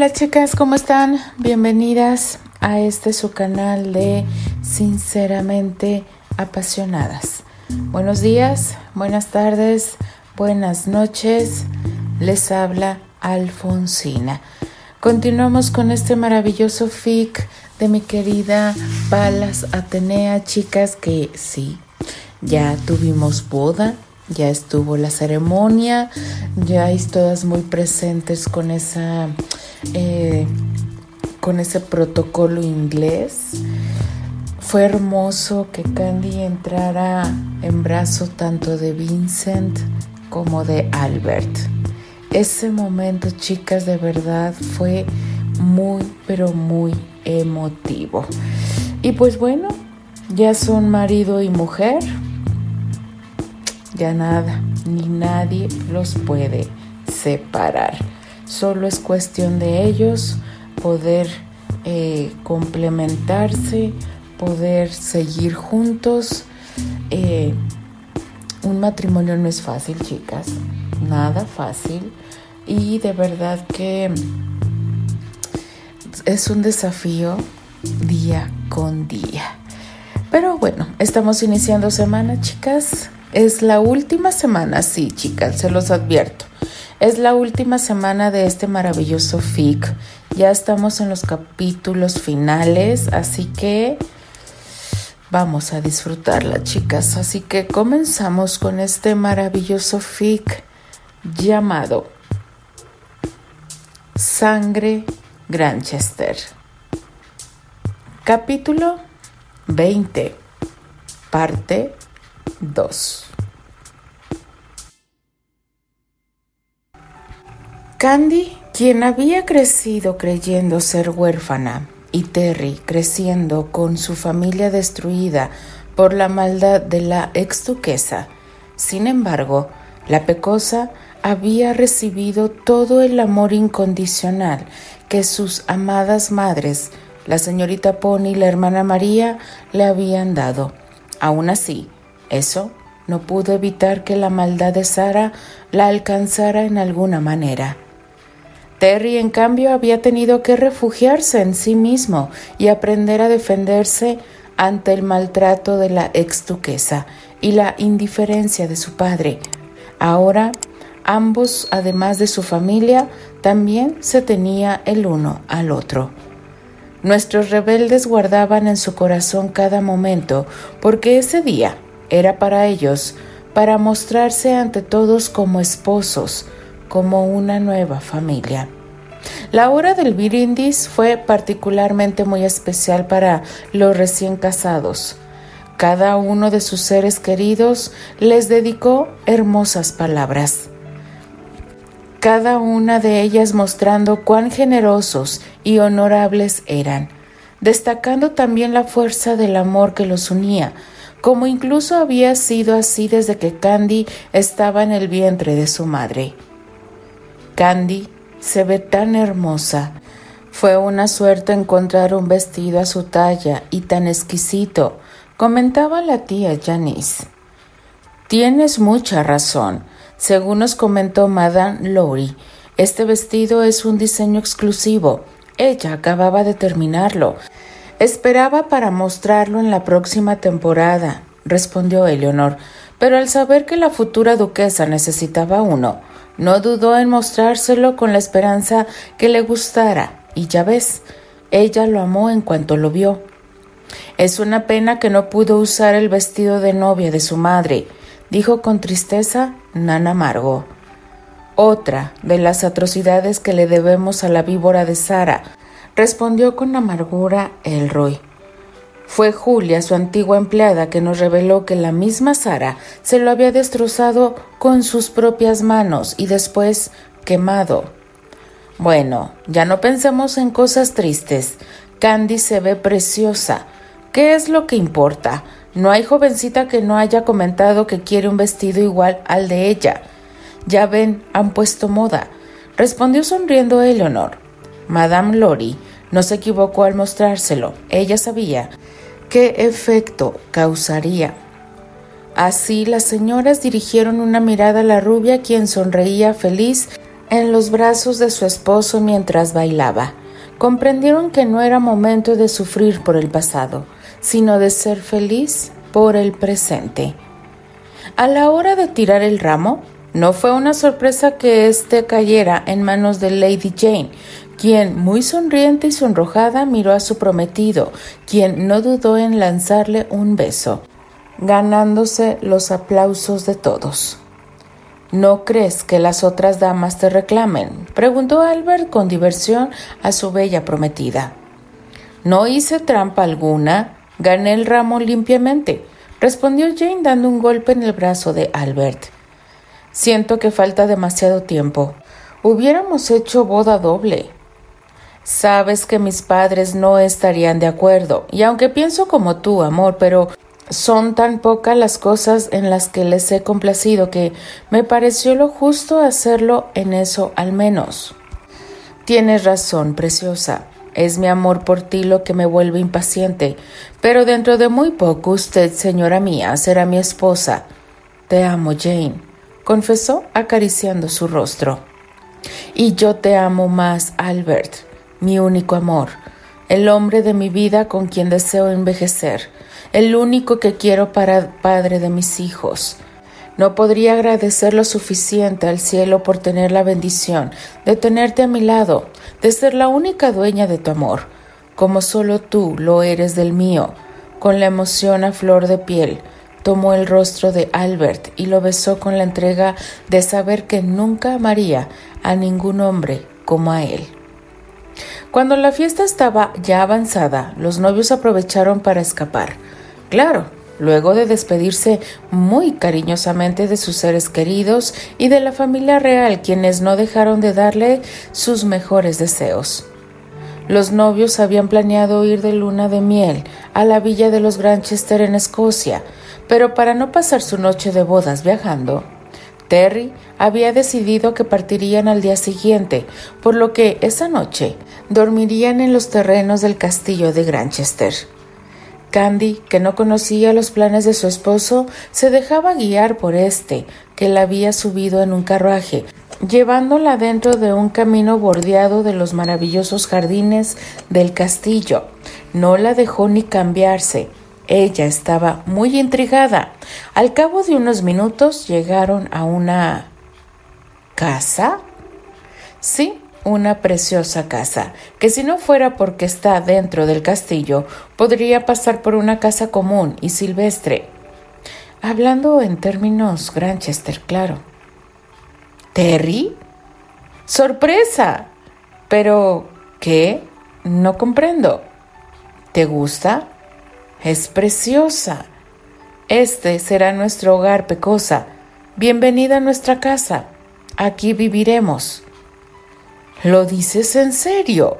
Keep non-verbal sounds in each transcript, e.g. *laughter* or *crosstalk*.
Hola chicas, ¿cómo están? Bienvenidas a este su canal de Sinceramente Apasionadas. Buenos días, buenas tardes, buenas noches. Les habla Alfonsina. Continuamos con este maravilloso fic de mi querida Palas Atenea, chicas, que sí, ya tuvimos boda, ya estuvo la ceremonia, ya es todas muy presentes con esa eh, con ese protocolo inglés. Fue hermoso que Candy entrara en brazo tanto de Vincent como de Albert. Ese momento, chicas, de verdad fue muy, pero muy emotivo. Y pues bueno, ya son marido y mujer ya nada, ni nadie los puede separar. Solo es cuestión de ellos poder eh, complementarse, poder seguir juntos. Eh, un matrimonio no es fácil, chicas, nada fácil. Y de verdad que es un desafío día con día. Pero bueno, estamos iniciando semana, chicas. Es la última semana, sí, chicas, se los advierto. Es la última semana de este maravilloso FIC. Ya estamos en los capítulos finales, así que vamos a disfrutarla, chicas. Así que comenzamos con este maravilloso FIC llamado Sangre Granchester. Capítulo 20. Parte 2. Candy, quien había crecido creyendo ser huérfana, y Terry creciendo con su familia destruida por la maldad de la ex duquesa. Sin embargo, la pecosa había recibido todo el amor incondicional que sus amadas madres, la señorita Pony y la hermana María, le habían dado. Aún así, eso no pudo evitar que la maldad de Sara la alcanzara en alguna manera. Terry, en cambio, había tenido que refugiarse en sí mismo y aprender a defenderse ante el maltrato de la ex duquesa y la indiferencia de su padre. Ahora, ambos, además de su familia, también se tenía el uno al otro. Nuestros rebeldes guardaban en su corazón cada momento, porque ese día, era para ellos para mostrarse ante todos como esposos, como una nueva familia. La hora del brindis fue particularmente muy especial para los recién casados. Cada uno de sus seres queridos les dedicó hermosas palabras. Cada una de ellas mostrando cuán generosos y honorables eran, destacando también la fuerza del amor que los unía, como incluso había sido así desde que Candy estaba en el vientre de su madre. Candy se ve tan hermosa. Fue una suerte encontrar un vestido a su talla y tan exquisito, comentaba la tía Janice. Tienes mucha razón. Según nos comentó Madame Lowry, este vestido es un diseño exclusivo. Ella acababa de terminarlo. Esperaba para mostrarlo en la próxima temporada, respondió Eleonor, pero al saber que la futura duquesa necesitaba uno, no dudó en mostrárselo con la esperanza que le gustara, y ya ves, ella lo amó en cuanto lo vio. Es una pena que no pudo usar el vestido de novia de su madre, dijo con tristeza Nana Margo. Otra de las atrocidades que le debemos a la víbora de Sara, respondió con amargura Elroy. Fue Julia, su antigua empleada, que nos reveló que la misma Sara se lo había destrozado con sus propias manos y después quemado. Bueno, ya no pensemos en cosas tristes. Candy se ve preciosa. ¿Qué es lo que importa? No hay jovencita que no haya comentado que quiere un vestido igual al de ella. Ya ven, han puesto moda, respondió sonriendo Eleanor. Madame Lori no se equivocó al mostrárselo. Ella sabía qué efecto causaría. Así las señoras dirigieron una mirada a la rubia, quien sonreía feliz en los brazos de su esposo mientras bailaba. Comprendieron que no era momento de sufrir por el pasado, sino de ser feliz por el presente. A la hora de tirar el ramo, no fue una sorpresa que éste cayera en manos de Lady Jane, quien, muy sonriente y sonrojada, miró a su prometido, quien no dudó en lanzarle un beso, ganándose los aplausos de todos. ¿No crees que las otras damas te reclamen? preguntó Albert con diversión a su bella prometida. No hice trampa alguna, gané el ramo limpiamente, respondió Jane dando un golpe en el brazo de Albert. Siento que falta demasiado tiempo. Hubiéramos hecho boda doble. Sabes que mis padres no estarían de acuerdo, y aunque pienso como tú, amor, pero son tan pocas las cosas en las que les he complacido que me pareció lo justo hacerlo en eso al menos. Tienes razón, preciosa. Es mi amor por ti lo que me vuelve impaciente, pero dentro de muy poco usted, señora mía, será mi esposa. Te amo, Jane, confesó acariciando su rostro. Y yo te amo más, Albert, mi único amor, el hombre de mi vida con quien deseo envejecer el único que quiero para padre de mis hijos. No podría agradecer lo suficiente al cielo por tener la bendición de tenerte a mi lado, de ser la única dueña de tu amor, como solo tú lo eres del mío. Con la emoción a flor de piel, tomó el rostro de Albert y lo besó con la entrega de saber que nunca amaría a ningún hombre como a él. Cuando la fiesta estaba ya avanzada, los novios aprovecharon para escapar. Claro, luego de despedirse muy cariñosamente de sus seres queridos y de la familia real, quienes no dejaron de darle sus mejores deseos. Los novios habían planeado ir de luna de miel a la villa de los Granchester en Escocia, pero para no pasar su noche de bodas viajando, Terry había decidido que partirían al día siguiente, por lo que esa noche dormirían en los terrenos del castillo de Granchester. Candy, que no conocía los planes de su esposo, se dejaba guiar por este, que la había subido en un carruaje, llevándola dentro de un camino bordeado de los maravillosos jardines del castillo. No la dejó ni cambiarse. Ella estaba muy intrigada. Al cabo de unos minutos llegaron a una casa. Sí, una preciosa casa, que si no fuera porque está dentro del castillo, podría pasar por una casa común y silvestre. Hablando en términos Granchester, claro. ¿Terry? ¡Sorpresa! Pero, ¿qué? No comprendo. ¿Te gusta? Es preciosa. Este será nuestro hogar, Pecosa. Bienvenida a nuestra casa. Aquí viviremos. ¿Lo dices en serio?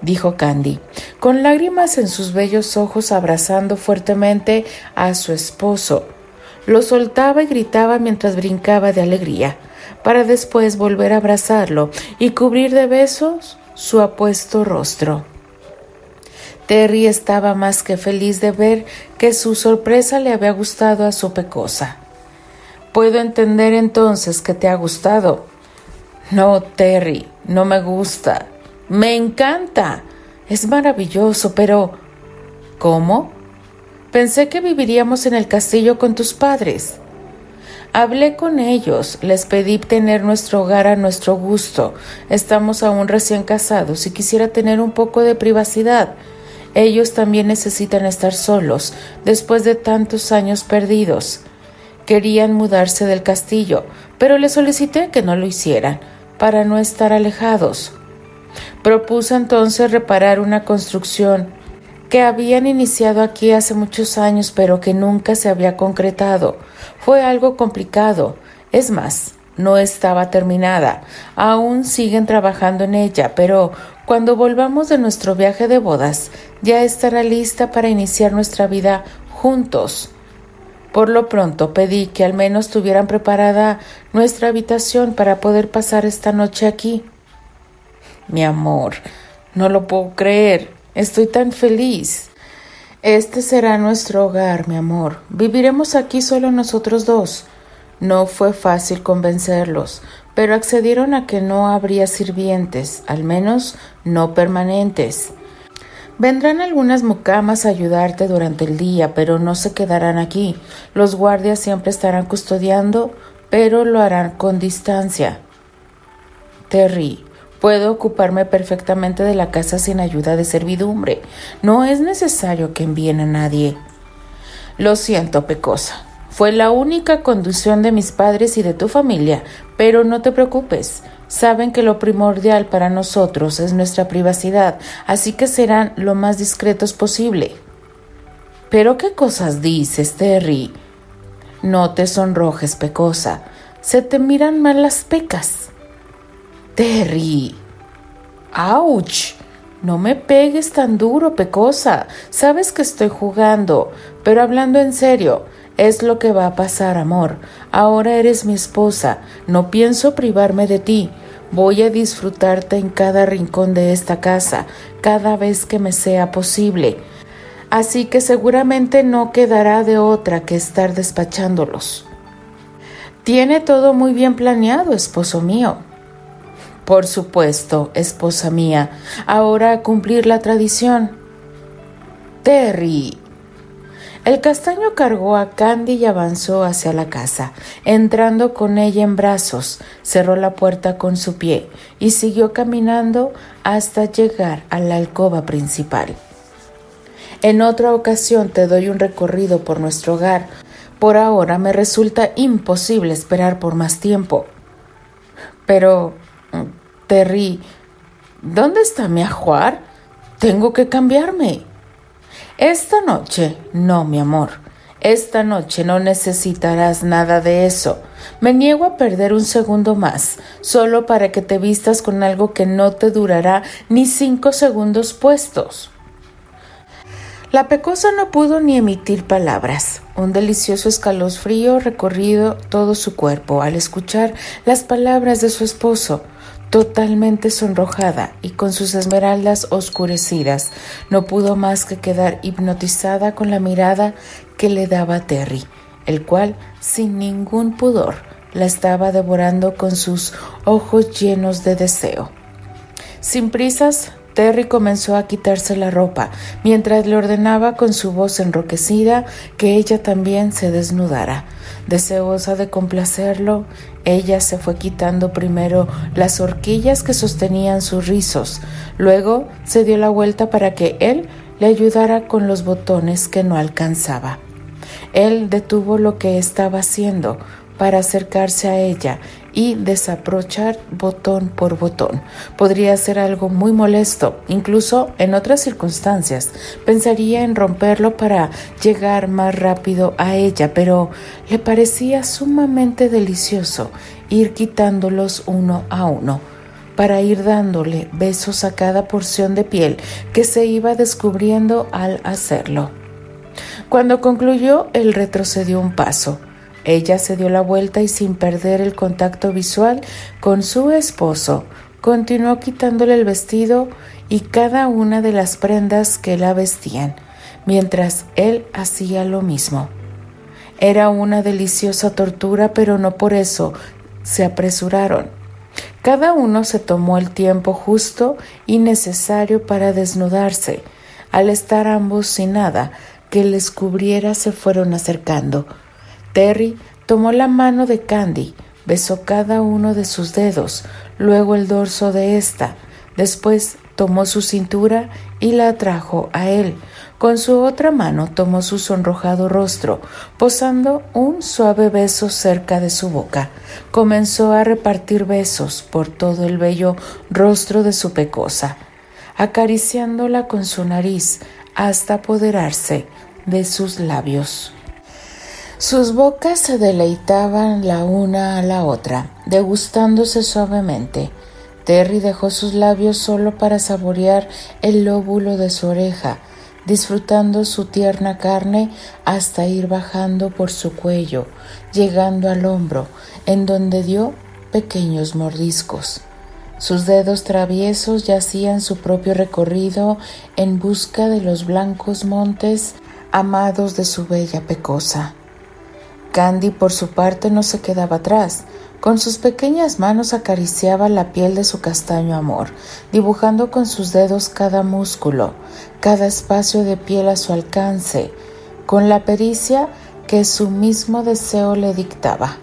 dijo Candy, con lágrimas en sus bellos ojos abrazando fuertemente a su esposo. Lo soltaba y gritaba mientras brincaba de alegría, para después volver a abrazarlo y cubrir de besos su apuesto rostro. Terry estaba más que feliz de ver que su sorpresa le había gustado a su pecosa. Puedo entender entonces que te ha gustado, no, Terry, no me gusta. Me encanta. Es maravilloso, pero... ¿Cómo? Pensé que viviríamos en el castillo con tus padres. Hablé con ellos, les pedí tener nuestro hogar a nuestro gusto. Estamos aún recién casados y quisiera tener un poco de privacidad. Ellos también necesitan estar solos, después de tantos años perdidos. Querían mudarse del castillo, pero les solicité que no lo hicieran para no estar alejados. Propuso entonces reparar una construcción que habían iniciado aquí hace muchos años pero que nunca se había concretado. Fue algo complicado. Es más, no estaba terminada. Aún siguen trabajando en ella, pero cuando volvamos de nuestro viaje de bodas, ya estará lista para iniciar nuestra vida juntos. Por lo pronto pedí que al menos tuvieran preparada nuestra habitación para poder pasar esta noche aquí. Mi amor, no lo puedo creer. Estoy tan feliz. Este será nuestro hogar, mi amor. Viviremos aquí solo nosotros dos. No fue fácil convencerlos, pero accedieron a que no habría sirvientes, al menos no permanentes. Vendrán algunas mucamas a ayudarte durante el día, pero no se quedarán aquí. Los guardias siempre estarán custodiando, pero lo harán con distancia. Terry, puedo ocuparme perfectamente de la casa sin ayuda de servidumbre. No es necesario que envíen a nadie. Lo siento, Pecosa. Fue la única conducción de mis padres y de tu familia, pero no te preocupes. Saben que lo primordial para nosotros es nuestra privacidad, así que serán lo más discretos posible. Pero qué cosas dices, Terry. No te sonrojes, Pecosa. Se te miran mal las pecas. Terry. ¡Auch! No me pegues tan duro, Pecosa. Sabes que estoy jugando, pero hablando en serio, es lo que va a pasar, amor. Ahora eres mi esposa. No pienso privarme de ti. Voy a disfrutarte en cada rincón de esta casa, cada vez que me sea posible. Así que seguramente no quedará de otra que estar despachándolos. Tiene todo muy bien planeado, esposo mío. Por supuesto, esposa mía. Ahora a cumplir la tradición. Terry, el castaño cargó a Candy y avanzó hacia la casa, entrando con ella en brazos, cerró la puerta con su pie y siguió caminando hasta llegar a la alcoba principal. En otra ocasión te doy un recorrido por nuestro hogar. Por ahora me resulta imposible esperar por más tiempo. Pero, Terry, ¿dónde está mi ajuar? Tengo que cambiarme. Esta noche, no, mi amor. Esta noche no necesitarás nada de eso. Me niego a perder un segundo más, solo para que te vistas con algo que no te durará ni cinco segundos puestos. La pecosa no pudo ni emitir palabras. Un delicioso escalofrío recorrido todo su cuerpo al escuchar las palabras de su esposo totalmente sonrojada y con sus esmeraldas oscurecidas, no pudo más que quedar hipnotizada con la mirada que le daba Terry, el cual, sin ningún pudor, la estaba devorando con sus ojos llenos de deseo. Sin prisas, Terry comenzó a quitarse la ropa, mientras le ordenaba con su voz enroquecida que ella también se desnudara. Deseosa de complacerlo, ella se fue quitando primero las horquillas que sostenían sus rizos, luego se dio la vuelta para que él le ayudara con los botones que no alcanzaba. Él detuvo lo que estaba haciendo para acercarse a ella y desabrochar botón por botón. Podría ser algo muy molesto, incluso en otras circunstancias. Pensaría en romperlo para llegar más rápido a ella, pero le parecía sumamente delicioso ir quitándolos uno a uno para ir dándole besos a cada porción de piel que se iba descubriendo al hacerlo. Cuando concluyó, él retrocedió un paso ella se dio la vuelta y sin perder el contacto visual con su esposo, continuó quitándole el vestido y cada una de las prendas que la vestían, mientras él hacía lo mismo. Era una deliciosa tortura, pero no por eso se apresuraron. Cada uno se tomó el tiempo justo y necesario para desnudarse. Al estar ambos sin nada que les cubriera, se fueron acercando. Terry tomó la mano de Candy, besó cada uno de sus dedos, luego el dorso de ésta, después tomó su cintura y la atrajo a él. Con su otra mano tomó su sonrojado rostro, posando un suave beso cerca de su boca. Comenzó a repartir besos por todo el bello rostro de su pecosa, acariciándola con su nariz hasta apoderarse de sus labios. Sus bocas se deleitaban la una a la otra, degustándose suavemente. Terry dejó sus labios solo para saborear el lóbulo de su oreja, disfrutando su tierna carne hasta ir bajando por su cuello, llegando al hombro, en donde dio pequeños mordiscos. Sus dedos traviesos yacían su propio recorrido en busca de los blancos montes amados de su bella pecosa. Candy por su parte no se quedaba atrás. Con sus pequeñas manos acariciaba la piel de su castaño amor, dibujando con sus dedos cada músculo, cada espacio de piel a su alcance, con la pericia que su mismo deseo le dictaba.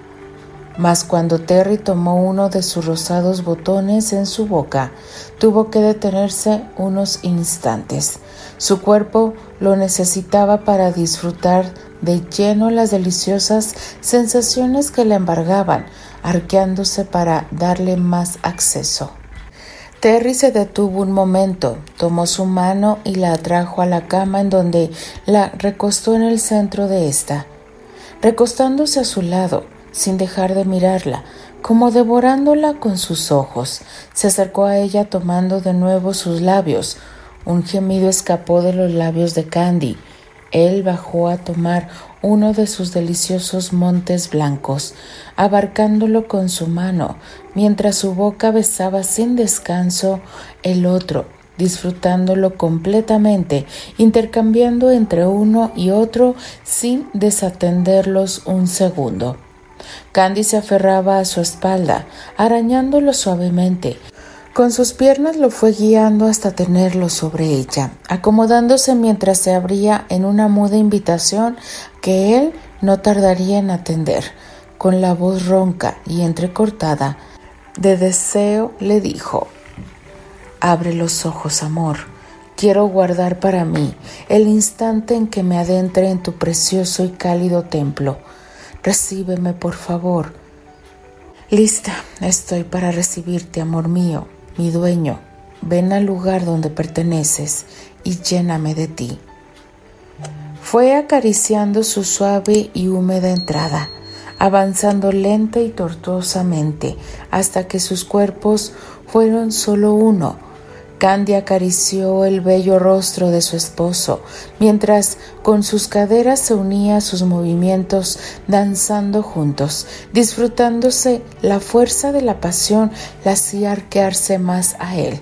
Mas cuando Terry tomó uno de sus rosados botones en su boca, tuvo que detenerse unos instantes. Su cuerpo lo necesitaba para disfrutar de lleno las deliciosas sensaciones que le embargaban, arqueándose para darle más acceso. Terry se detuvo un momento, tomó su mano y la atrajo a la cama en donde la recostó en el centro de esta. Recostándose a su lado, sin dejar de mirarla, como devorándola con sus ojos, se acercó a ella tomando de nuevo sus labios. Un gemido escapó de los labios de Candy. Él bajó a tomar uno de sus deliciosos montes blancos, abarcándolo con su mano, mientras su boca besaba sin descanso el otro, disfrutándolo completamente, intercambiando entre uno y otro sin desatenderlos un segundo. Candy se aferraba a su espalda, arañándolo suavemente, con sus piernas lo fue guiando hasta tenerlo sobre ella, acomodándose mientras se abría en una muda invitación que él no tardaría en atender. Con la voz ronca y entrecortada de deseo le dijo Abre los ojos, amor. Quiero guardar para mí el instante en que me adentre en tu precioso y cálido templo. Recíbeme, por favor. Lista estoy para recibirte, amor mío mi dueño, ven al lugar donde perteneces y lléname de ti. Fue acariciando su suave y húmeda entrada, avanzando lenta y tortuosamente hasta que sus cuerpos fueron solo uno, Candy acarició el bello rostro de su esposo, mientras con sus caderas se unía a sus movimientos, danzando juntos, disfrutándose la fuerza de la pasión, la hacía arquearse más a él,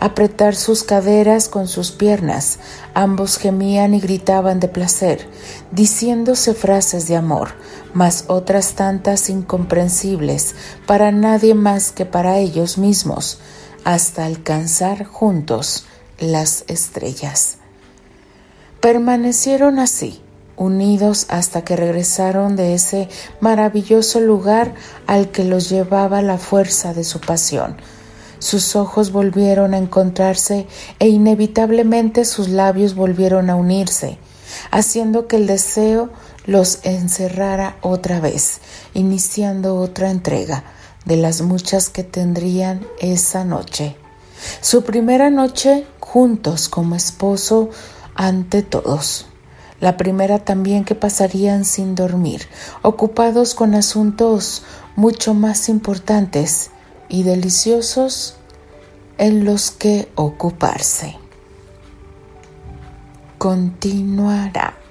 apretar sus caderas con sus piernas. Ambos gemían y gritaban de placer, diciéndose frases de amor, mas otras tantas incomprensibles para nadie más que para ellos mismos hasta alcanzar juntos las estrellas. Permanecieron así, unidos hasta que regresaron de ese maravilloso lugar al que los llevaba la fuerza de su pasión. Sus ojos volvieron a encontrarse e inevitablemente sus labios volvieron a unirse, haciendo que el deseo los encerrara otra vez, iniciando otra entrega de las muchas que tendrían esa noche. Su primera noche juntos como esposo ante todos. La primera también que pasarían sin dormir, ocupados con asuntos mucho más importantes y deliciosos en los que ocuparse. Continuará.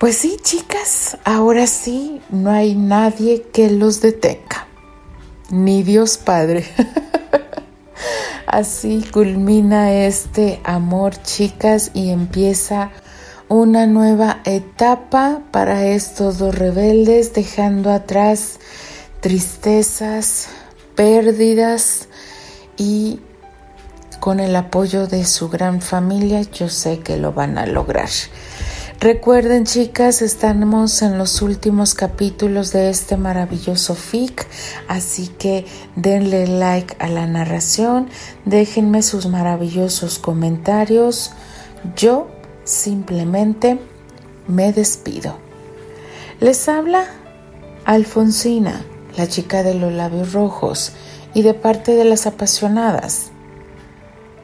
Pues sí, chicas, ahora sí no hay nadie que los detenga, ni Dios Padre. *laughs* Así culmina este amor, chicas, y empieza una nueva etapa para estos dos rebeldes, dejando atrás tristezas, pérdidas y con el apoyo de su gran familia yo sé que lo van a lograr. Recuerden chicas, estamos en los últimos capítulos de este maravilloso fic, así que denle like a la narración, déjenme sus maravillosos comentarios. Yo simplemente me despido. Les habla Alfonsina, la chica de los labios rojos, y de parte de las apasionadas.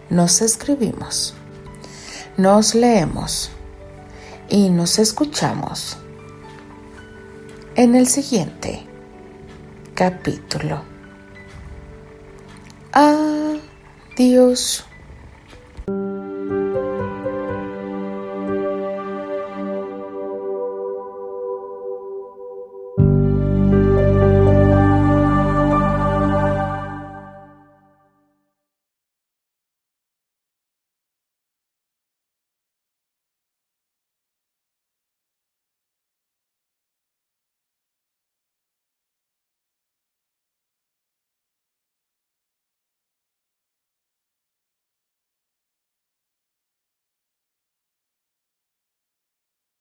Nos escribimos, nos leemos y nos escuchamos en el siguiente capítulo. Adiós.